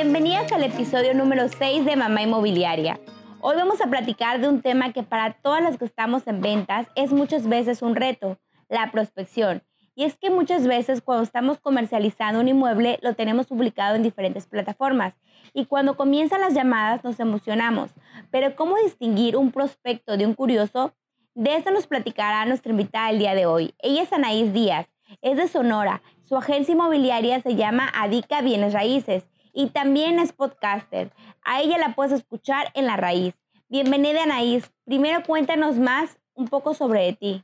Bienvenidas al episodio número 6 de Mamá Inmobiliaria. Hoy vamos a platicar de un tema que para todas las que estamos en ventas es muchas veces un reto, la prospección. Y es que muchas veces cuando estamos comercializando un inmueble lo tenemos publicado en diferentes plataformas y cuando comienzan las llamadas nos emocionamos. Pero ¿cómo distinguir un prospecto de un curioso? De eso nos platicará nuestra invitada el día de hoy. Ella es Anaís Díaz, es de Sonora. Su agencia inmobiliaria se llama Adica Bienes Raíces y también es podcaster. A ella la puedes escuchar en La Raíz. Bienvenida Anaís. Primero cuéntanos más un poco sobre ti.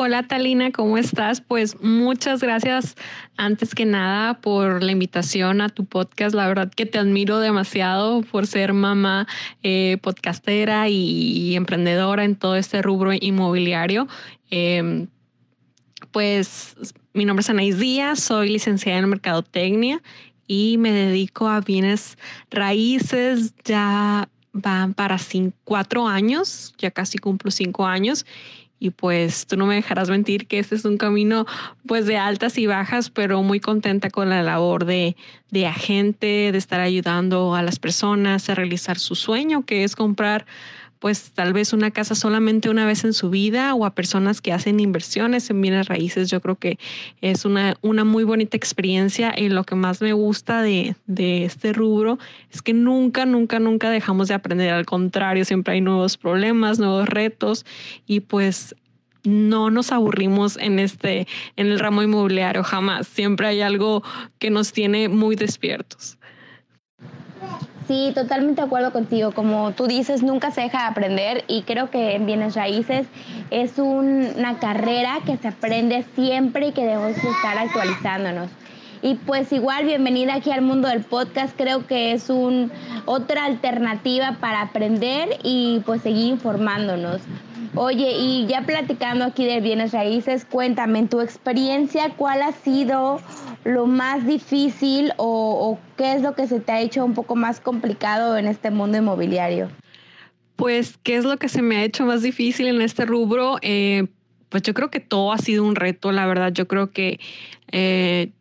Hola Talina, ¿cómo estás? Pues muchas gracias antes que nada por la invitación a tu podcast. La verdad que te admiro demasiado por ser mamá eh, podcastera y, emprendedora en todo este rubro inmobiliario. Em, pues mi nombre es Anaís Díaz, soy licenciada en Mercadotecnia y me dedico a bienes raíces. Ya van para cuatro años, ya casi cumplo cinco años y pues tú no me dejarás mentir que este es un camino pues de altas y bajas, pero muy contenta con la labor de, de agente, de estar ayudando a las personas a realizar su sueño, que es comprar pues tal vez una casa solamente una vez en su vida o a personas que hacen inversiones en bienes raíces. Yo creo que es una, una muy bonita experiencia y lo que más me gusta de, de este rubro es que nunca, nunca, nunca dejamos de aprender. Al contrario, siempre hay nuevos problemas, nuevos retos y pues no nos aburrimos en este en el ramo inmobiliario jamás siempre hay algo que nos tiene muy despiertos Sí, totalmente de acuerdo contigo. Como tú dices, nunca se deja de aprender y creo que en bienes raíces es una carrera que se aprende siempre y que debemos estar actualizándonos. Y pues igual, bienvenida aquí al mundo del podcast. Creo que es un, otra alternativa para aprender y pues seguir informándonos. Oye, y ya platicando aquí de bienes raíces, cuéntame en tu experiencia, ¿cuál ha sido lo más difícil o, qué es lo que se te ha hecho un poco más complicado en este mundo inmobiliario? Pues, ¿qué es lo que se me ha hecho más difícil en este rubro? Eh, pues yo creo que todo ha sido un reto, la verdad. Yo creo que, eh,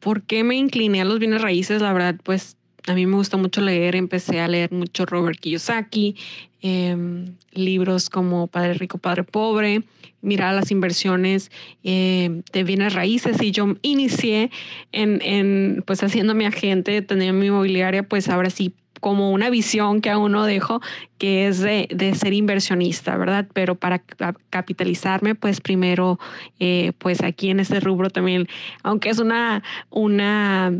¿por qué me incliné a los bienes raíces? La verdad, pues a mí me gusta mucho leer, empecé a leer mucho Robert Kiyosaki, em, libros como Padre Rico, Padre Pobre, mirar las inversiones em, de bienes raíces y yo inicié en, en, pues haciendo mi agente, tenía mi inmobiliaria, pues ahora sí como una visión que aún no dejo, que es de, de ser inversionista, ¿verdad? Pero para capitalizarme, pues primero, eh, pues aquí en este rubro también, aunque es una, una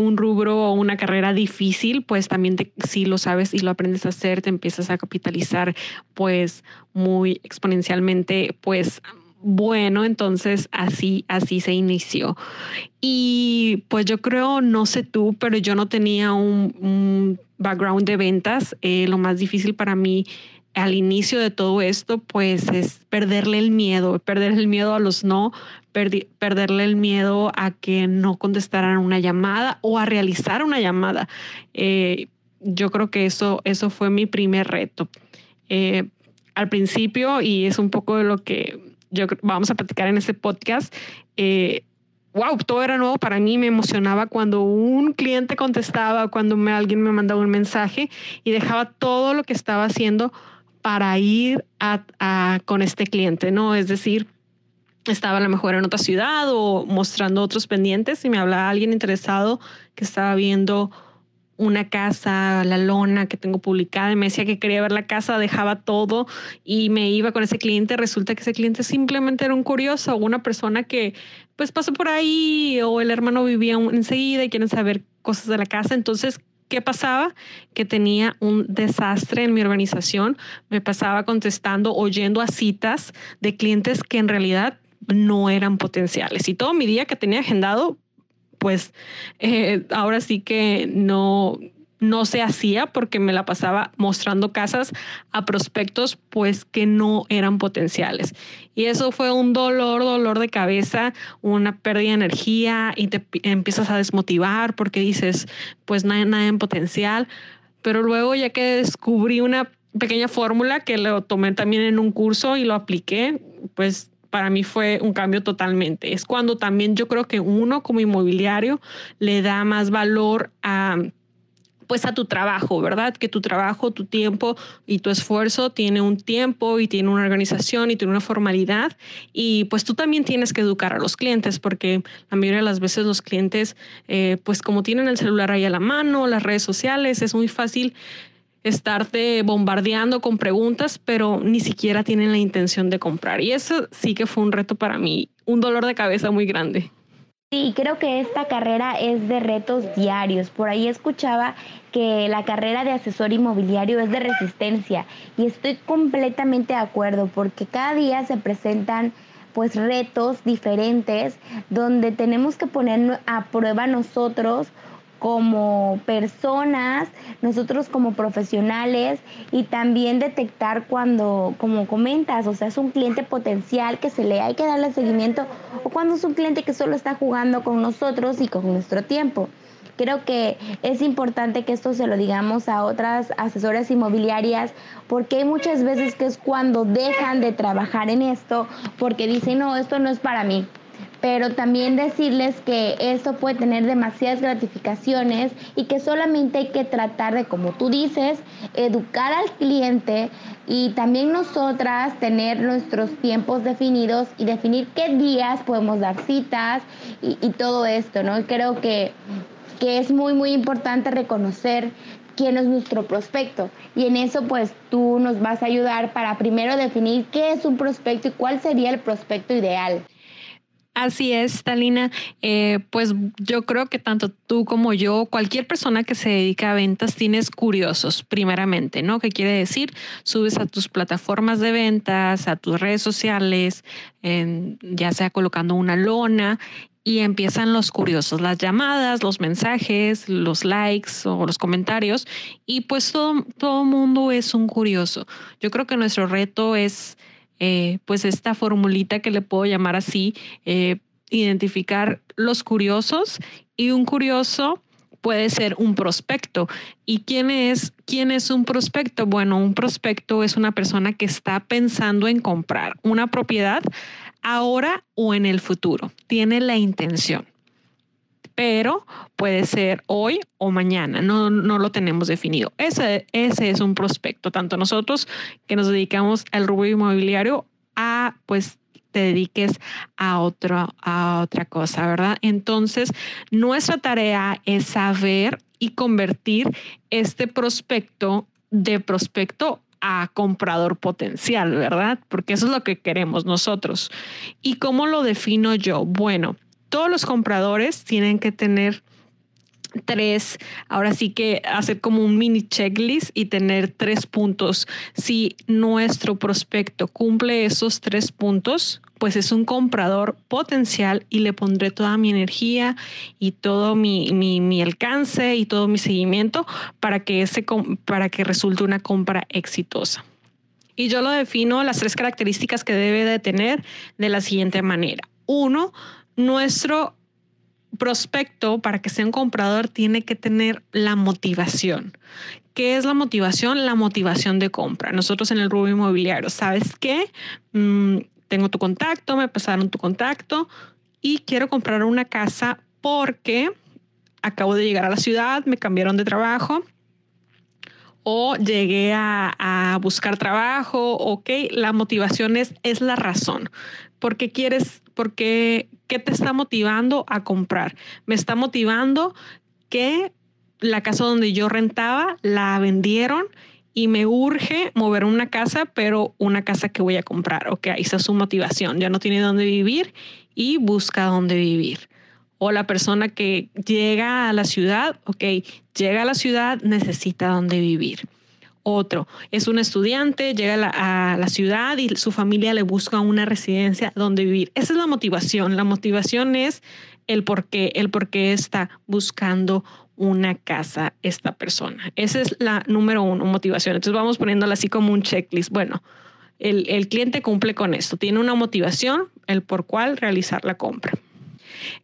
un rubro o una carrera difícil, pues también si lo sabes y lo aprendes a hacer, te empiezas a capitalizar pues muy exponencialmente, pues bueno, entonces así, así se inició. Y pues yo creo, no sé tú, pero yo no tenía un, background de ventas. Eh, lo más difícil para mí al inicio de todo esto, pues es perderle el miedo, perder el miedo a los no, perderle el miedo a que no contestaran una llamada o a realizar una llamada. Eh, yo creo que eso, eso fue mi primer reto. Eh, al principio, y es un poco de lo que yo vamos a platicar en este podcast, eh, wow, todo era nuevo para mí, me emocionaba cuando un cliente contestaba, cuando alguien me mandaba un mensaje y dejaba todo lo que estaba haciendo para ir con este cliente, ¿no? Es decir, estaba a lo mejor en otra ciudad o mostrando otros pendientes y me hablaba alguien interesado que estaba viendo una casa, la lona que tengo publicada y me decía que quería ver la casa, dejaba todo y me iba con ese cliente. Resulta que ese cliente simplemente era un curioso, una persona que pues pasó por ahí o el hermano vivía enseguida y quieren saber cosas de la casa. Entonces ¿Qué pasaba? Que tenía un desastre en mi organización. Me pasaba contestando, oyendo a citas de clientes que en realidad no eran potenciales. Y todo mi día que tenía agendado, pues eh, ahora sí que no, no se hacía porque me la pasaba mostrando casas a prospectos pues que no eran potenciales. Y eso fue un dolor, dolor de cabeza, una pérdida de energía y te empiezas a desmotivar porque dices pues nada, nada en potencial. Pero luego ya que descubrí una pequeña fórmula que lo tomé también en un curso y lo apliqué, pues para mí fue un cambio totalmente. Es cuando también yo creo que uno como inmobiliario le da más valor a pues a tu trabajo, ¿verdad? Que tu trabajo, tu tiempo y tu esfuerzo tiene un tiempo y tiene una organización y tiene una formalidad y pues tú también tienes que educar a los clientes porque la mayoría de las veces los clientes eh, pues como tienen el celular ahí a la mano, las redes sociales, es muy fácil estarte bombardeando con preguntas, pero ni siquiera tienen la intención de comprar. Y eso sí que fue un reto para mí, un dolor de cabeza muy grande. Sí, creo que esta carrera es de retos diarios. Por ahí escuchaba que la carrera de asesor inmobiliario es de resistencia y estoy completamente de acuerdo porque cada día se presentan pues retos diferentes donde tenemos que poner a prueba nosotros como personas, nosotros como profesionales y también detectar cuando, como comentas, o sea, es un cliente potencial que se le hay que darle seguimiento o cuando es un cliente que solo está jugando con nosotros y con nuestro tiempo. Creo que es importante que esto se lo digamos a otras asesoras inmobiliarias porque hay muchas veces que es cuando dejan de trabajar en esto porque dicen, no, esto no es para mí pero también decirles que esto puede tener demasiadas gratificaciones y que solamente hay que tratar de, como tú dices, educar al cliente y también nosotras tener nuestros tiempos definidos y definir qué días podemos dar citas y, todo esto, ¿no? Creo que, que es muy, muy importante reconocer quién es nuestro prospecto. Y en eso pues tú nos vas a ayudar para primero definir qué es un prospecto y cuál sería el prospecto ideal. Así es, Talina. Eh, pues yo creo que tanto tú como yo, cualquier persona que se dedica a ventas, tienes curiosos, primeramente, ¿no? ¿Qué quiere decir? Subes a tus plataformas de ventas, a tus redes sociales, ya sea colocando una lona y empiezan los curiosos, las llamadas, los mensajes, los likes o los comentarios y pues todo, todo mundo es un curioso. Yo creo que nuestro reto es eh, pues esta formulita que le puedo llamar así, eh, identificar los curiosos y un curioso puede ser un prospecto. ¿Y quién es, quién es un prospecto? Bueno, un prospecto es una persona que está pensando en comprar una propiedad ahora o en el futuro. Tiene la intención pero puede ser hoy o mañana, no, no lo tenemos definido. Ese, ese es un prospecto, tanto nosotros que nos dedicamos al rubro inmobiliario a pues te dediques a, otro, a otra cosa, ¿verdad? Entonces, nuestra tarea es saber y convertir este prospecto de prospecto a comprador potencial, ¿verdad? Porque eso es lo que queremos nosotros. ¿Y cómo lo defino yo? Bueno, todos los compradores tienen que tener tres, ahora sí que hacer como un mini checklist y tener tres puntos. Si nuestro prospecto cumple esos tres puntos, pues es un comprador potencial y le pondré toda mi energía y todo mi, mi, alcance y todo mi seguimiento para que, ese, para que resulte una compra exitosa. Y yo lo defino las tres características que debe de tener de la siguiente manera. Uno, nuestro prospecto para que sea un comprador tiene que tener la motivación. ¿Qué es la motivación? La motivación de compra. Nosotros en el rubro inmobiliario, ¿sabes qué? Mm, tengo tu contacto, me pasaron tu contacto y quiero comprar una casa porque acabo de llegar a la ciudad, me cambiaron de trabajo o llegué a, buscar trabajo, ok, la motivación es, es la razón. ¿Por qué quieres, por qué, te está motivando a comprar? Me está motivando que la casa donde yo rentaba la vendieron y me urge mover una casa, pero una casa que voy a comprar. Ok, esa es su motivación. Ya no tiene dónde vivir y busca dónde vivir. O la persona que llega a la ciudad, ok, llega a la ciudad, necesita dónde vivir. Otro es un estudiante, llega a la, ciudad y su familia le busca una residencia donde vivir. Esa es la motivación. La motivación es el por qué, el por qué está buscando una casa esta persona. Esa es la número uno, motivación. Entonces vamos poniéndola así como un checklist. Bueno, el, el cliente cumple con esto, tiene una motivación, el por cuál realizar la compra.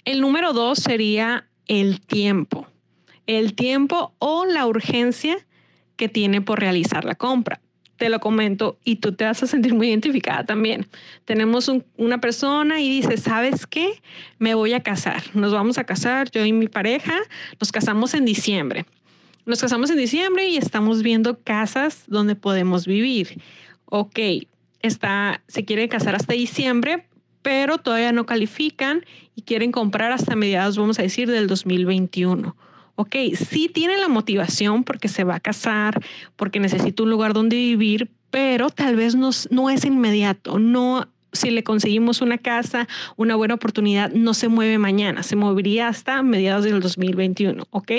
El número dos sería el tiempo. El tiempo o la urgencia que tiene por realizar la compra. Te lo comento y tú te vas a sentir muy identificada también. Tenemos una persona y dice, ¿sabes qué? Me voy a casar. Nos vamos a casar, yo y mi pareja, nos casamos en diciembre. nos casamos en diciembre y estamos viendo casas donde podemos vivir. Ok, está, se quiere casar hasta diciembre, pero todavía no califican y quieren comprar hasta mediados, vamos a decir, del 2021. Ok, sí tiene la motivación porque se va a casar, porque necesita un lugar donde vivir, pero tal vez no, es inmediato, no si le conseguimos una casa, una buena oportunidad, no se mueve mañana, se movería hasta mediados del 2021, ¿ok?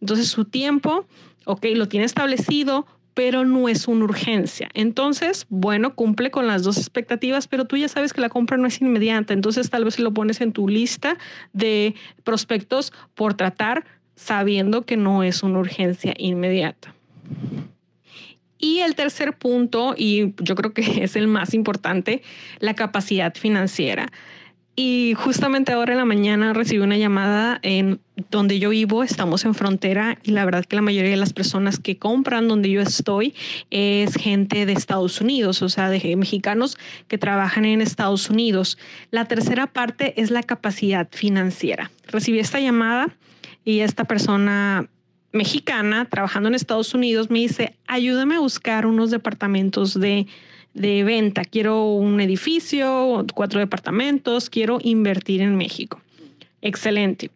Entonces su tiempo, ok, lo tiene establecido, pero no es una urgencia. Entonces, bueno, cumple con las dos expectativas, pero tú ya sabes que la compra no es inmediata, entonces tal vez lo pones en tu lista de prospectos por tratar sabiendo que no es una urgencia inmediata. Y el tercer punto, y yo creo que es el más importante, la capacidad financiera. Y justamente ahora en la mañana recibí una llamada en donde yo vivo, estamos en frontera y la verdad que la mayoría de las personas que compran donde yo estoy es gente de Estados Unidos, o sea, de mexicanos que trabajan en Estados Unidos. La tercera parte es la capacidad financiera. Recibí esta llamada y esta persona mexicana trabajando en Estados Unidos me dice, ayúdame a buscar unos departamentos de, venta. Quiero un edificio, cuatro departamentos, quiero invertir en México. Excelente.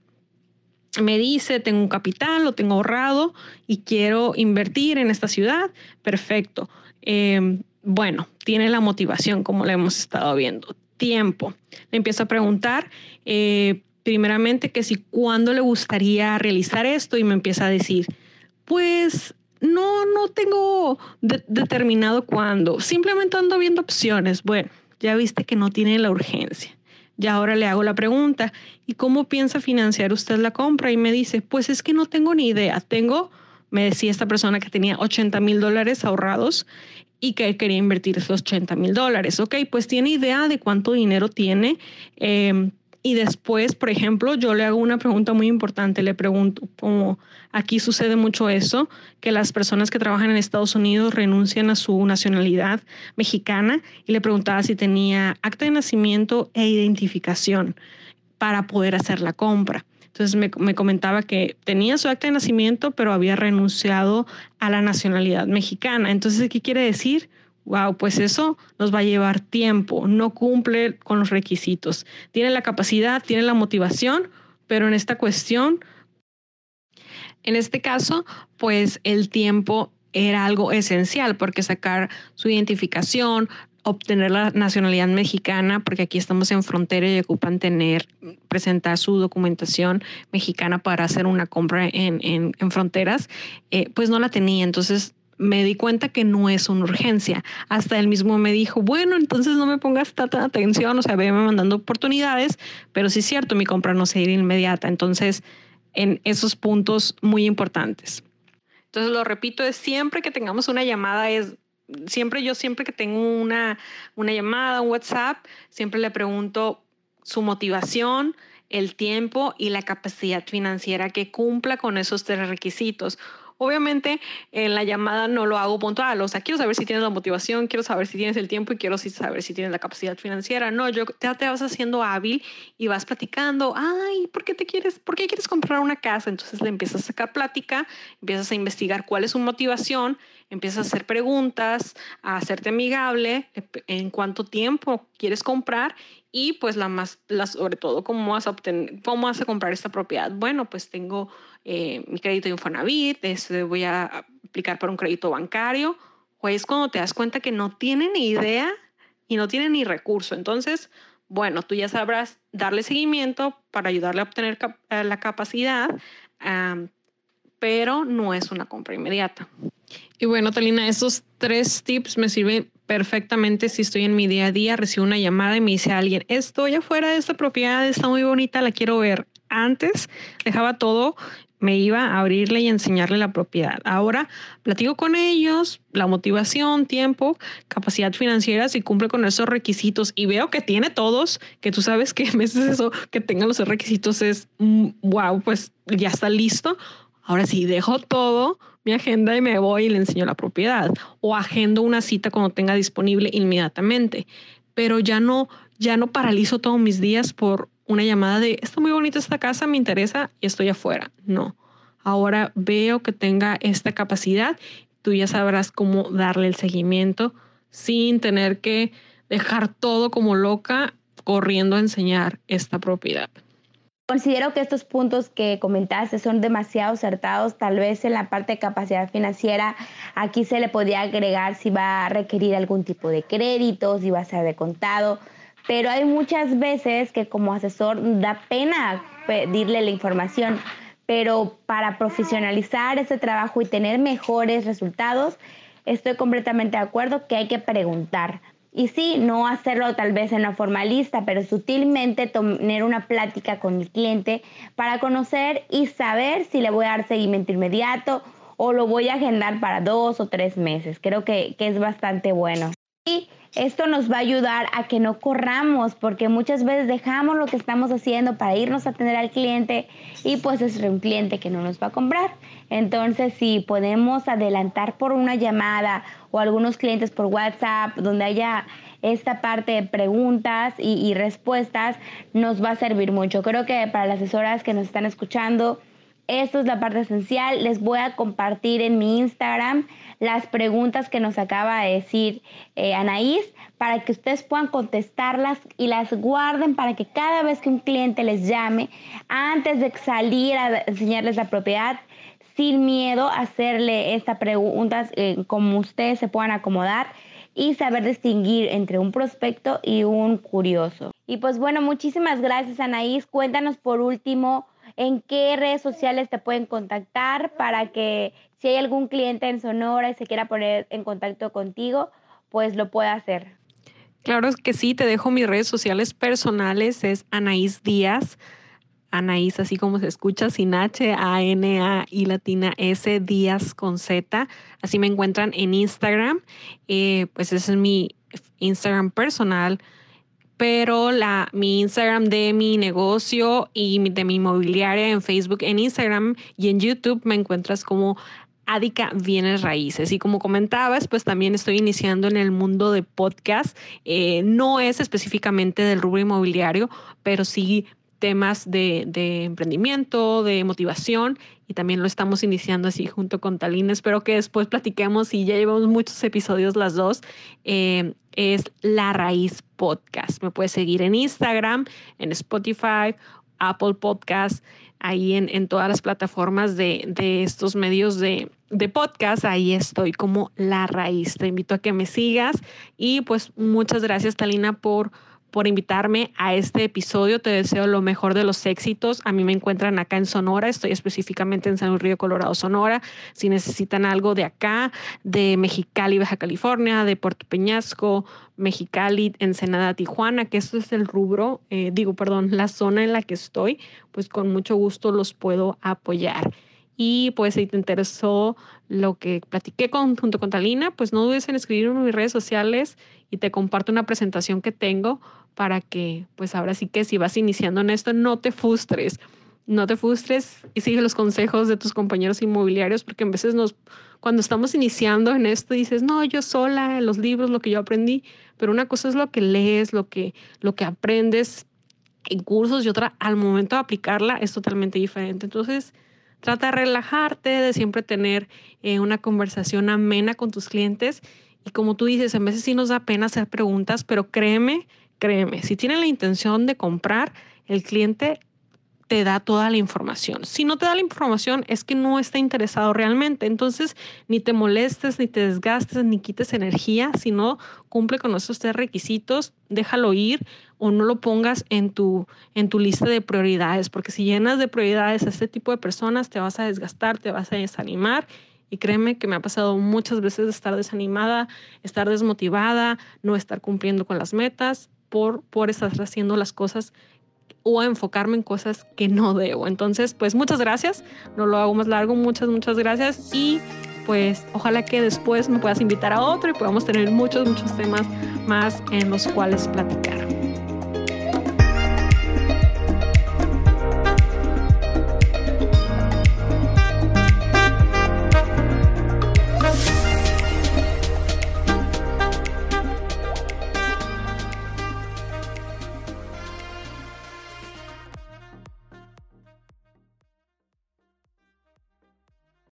Me dice, tengo un capital, lo tengo ahorrado y quiero invertir en esta ciudad. Perfecto. Em, bueno, tiene la motivación, como la hemos estado viendo. Tiempo. Le empiezo a preguntar, eh, primeramente que si cuándo le gustaría realizar esto y me empieza a decir, pues no, no tengo determinado cuándo, simplemente ando viendo opciones. Bueno, ya viste que no tiene la urgencia. Ya ahora le hago la pregunta, ¿y cómo piensa financiar usted la compra? Y me dice, pues es que no tengo ni idea. Tengo, me decía esta persona que tenía 80 mil dólares ahorrados y que quería invertir esos 80 mil dólares. Ok, pues tiene idea de cuánto dinero tiene. Eh, y después, por ejemplo, yo le hago una pregunta muy importante, le pregunto, como aquí sucede mucho eso, que las personas que trabajan en Estados Unidos renuncian a su nacionalidad mexicana y le preguntaba si tenía acta de nacimiento e identificación para poder hacer la compra. Entonces me, me, comentaba que tenía su acta de nacimiento, pero había renunciado a la nacionalidad mexicana. Entonces, ¿qué quiere decir? Wow, pues eso nos va a llevar tiempo, no cumple con los requisitos. Tiene la capacidad, tiene la motivación, pero en esta cuestión, en este caso, pues el tiempo era algo esencial porque sacar su identificación, obtener la nacionalidad mexicana, porque aquí estamos en frontera y ocupan tener, presentar su documentación mexicana para hacer una compra en, en, fronteras, eh, pues no la tenía. Entonces me di cuenta que no es una urgencia. Hasta él mismo me dijo, bueno, entonces no me pongas tanta atención, o sea, véame mandando oportunidades, pero sí es cierto, mi compra no se irá inmediata. Entonces, en esos puntos muy importantes. Entonces, lo repito, es siempre que tengamos una llamada, es siempre yo, siempre que tengo una, una llamada, un WhatsApp, siempre le pregunto su motivación, el tiempo y la capacidad financiera que cumpla con esos tres requisitos Obviamente en la llamada no lo hago puntual, o sea, quiero saber si tienes la motivación, quiero saber si tienes el tiempo y quiero saber si tienes la capacidad financiera. No, yo ya te vas haciendo hábil y vas platicando, ay, ¿por qué te quieres, por qué quieres comprar una casa? Entonces le empiezas a sacar plática, empiezas a investigar cuál es su motivación, empiezas a hacer preguntas, a hacerte amigable, en cuánto tiempo quieres comprar y pues la más, la, sobre todo, cómo vas a obtener, cómo vas a comprar esta propiedad. Bueno, pues tengo eh, mi crédito Infonavit, este, voy a aplicar para un crédito bancario. O es cuando te das cuenta que no tiene ni idea y no tiene ni recurso. Entonces, bueno, tú ya sabrás darle seguimiento para ayudarle a obtener eh, la capacidad, pero no es una compra inmediata. Y bueno, Talina, esos tres tips me sirven perfectamente si estoy en mi día a día, recibo una llamada y me dice alguien, estoy afuera de esta propiedad, está muy bonita, la quiero ver. Antes dejaba todo, me iba a abrirle y enseñarle la propiedad. Ahora platico con ellos, la motivación, tiempo, capacidad financiera, si cumple con esos requisitos y veo que tiene todos, que tú sabes que a veces eso, que tenga los requisitos es, wow, mm, pues ya está listo. Ahora sí, dejo todo, mi agenda y me voy y le enseño la propiedad o agendo una cita cuando tenga disponible inmediatamente, pero ya no ya no paralizo todos mis días por una llamada de está muy bonita esta casa, me interesa y estoy afuera. No. ahora veo que tenga esta capacidad, tú ya sabrás cómo darle el seguimiento sin tener que dejar todo como loca corriendo a enseñar esta propiedad. Considero que estos puntos que comentaste son demasiado acertados. Tal vez en la parte de capacidad financiera, aquí se le podría agregar si va a requerir algún tipo de crédito, si va a ser de contado. Pero hay muchas veces que como asesor da pena pedirle la información. Pero para profesionalizar ese trabajo y tener mejores resultados, estoy completamente de acuerdo que hay que preguntar. Y sí, no hacerlo tal vez en una formalista, pero sutilmente tener una plática con el cliente para conocer y saber si le voy a dar seguimiento inmediato o lo voy a agendar para dos o tres meses. Creo que, que es bastante bueno. Esto nos va a ayudar a que no corramos, porque muchas veces dejamos lo que estamos haciendo para irnos a atender al cliente y pues es un cliente que no nos va a comprar. Entonces, si podemos adelantar por una llamada o algunos clientes por WhatsApp, donde haya esta parte de preguntas y, y respuestas, nos va a servir mucho. Creo que para las asesoras que nos están escuchando, esto es la parte esencial. Les voy a compartir en mi Instagram las preguntas que nos acaba de decir eh, Anaís para que ustedes puedan contestarlas y las guarden para que cada vez que un cliente les llame, antes de salir a enseñarles la propiedad, sin miedo hacerle estas preguntas eh, como ustedes se puedan acomodar y saber distinguir entre un prospecto y un curioso. Y pues bueno, muchísimas gracias Anaís. Cuéntanos por último en qué redes sociales te pueden contactar para que si hay algún cliente en Sonora y se quiera poner en contacto contigo, pues lo pueda hacer. Claro que sí, te dejo mis redes sociales personales, es Anaís Díaz. Anaís, así como se escucha, sin H, A, N, A y latina S, Díaz con Z. Así me encuentran en Instagram. Eh, pues ese es mi Instagram personal pero la, mi Instagram de mi negocio y de mi inmobiliaria en Facebook, en Instagram y en YouTube me encuentras como Adica Bienes Raíces. Y como comentabas, pues también estoy iniciando en el mundo de podcast. Eh, no es específicamente del rubro inmobiliario, pero sí temas de, de, emprendimiento, de motivación y también lo estamos iniciando así junto con Talina. Espero que después platiquemos y ya llevamos muchos episodios las dos. Eh, es La Raíz Podcast. Me puedes seguir en Instagram, en Spotify, Apple Podcast, ahí en, en todas las plataformas de, de estos medios de, de podcast. Ahí estoy como La Raíz. Te invito a que me sigas y pues muchas gracias Talina por por invitarme a este episodio. Te deseo lo mejor de los éxitos. A mí me encuentran acá en Sonora, estoy específicamente en San Río Colorado, Sonora. Si necesitan algo de acá, de Mexicali, Baja California, de Puerto Peñasco, Mexicali, Ensenada, Tijuana, que esto es el rubro, eh, digo, perdón, la zona en la que estoy, pues con mucho gusto los puedo apoyar. Y pues si te interesó lo que platiqué junto con Talina, pues no dudes en escribirme en mis redes sociales y te comparto una presentación que tengo para que pues ahora sí que si vas iniciando en esto, no te frustres. No te frustres y sigue los consejos de tus compañeros inmobiliarios porque en veces nos, cuando estamos iniciando en esto dices, no, yo sola, los libros, lo que yo aprendí, pero una cosa es lo que lees, lo que, lo que aprendes en cursos y otra al momento de aplicarla es totalmente diferente. Entonces, Trata de relajarte, de siempre tener eh, una conversación amena con tus clientes. Y como tú dices, a veces sí nos da pena hacer preguntas, pero créeme, créeme, si tienen la intención de comprar, el cliente te da toda la información. Si no te da la información es que no está interesado realmente. Entonces, ni te molestes, ni te desgastes, ni quites energía. Si no cumple con esos tres requisitos, déjalo ir o no lo pongas en tu, en tu lista de prioridades, porque si llenas de prioridades a este tipo de personas, te vas a desgastar, te vas a desanimar. Y créeme que me ha pasado muchas veces estar desanimada, estar desmotivada, no estar cumpliendo con las metas por, por estar haciendo las cosas o a enfocarme en cosas que no debo. Entonces, pues muchas gracias. No lo hago más largo. Muchas, muchas gracias. Y pues ojalá que después me puedas invitar a otro y podamos tener muchos, muchos temas más en los cuales platicar.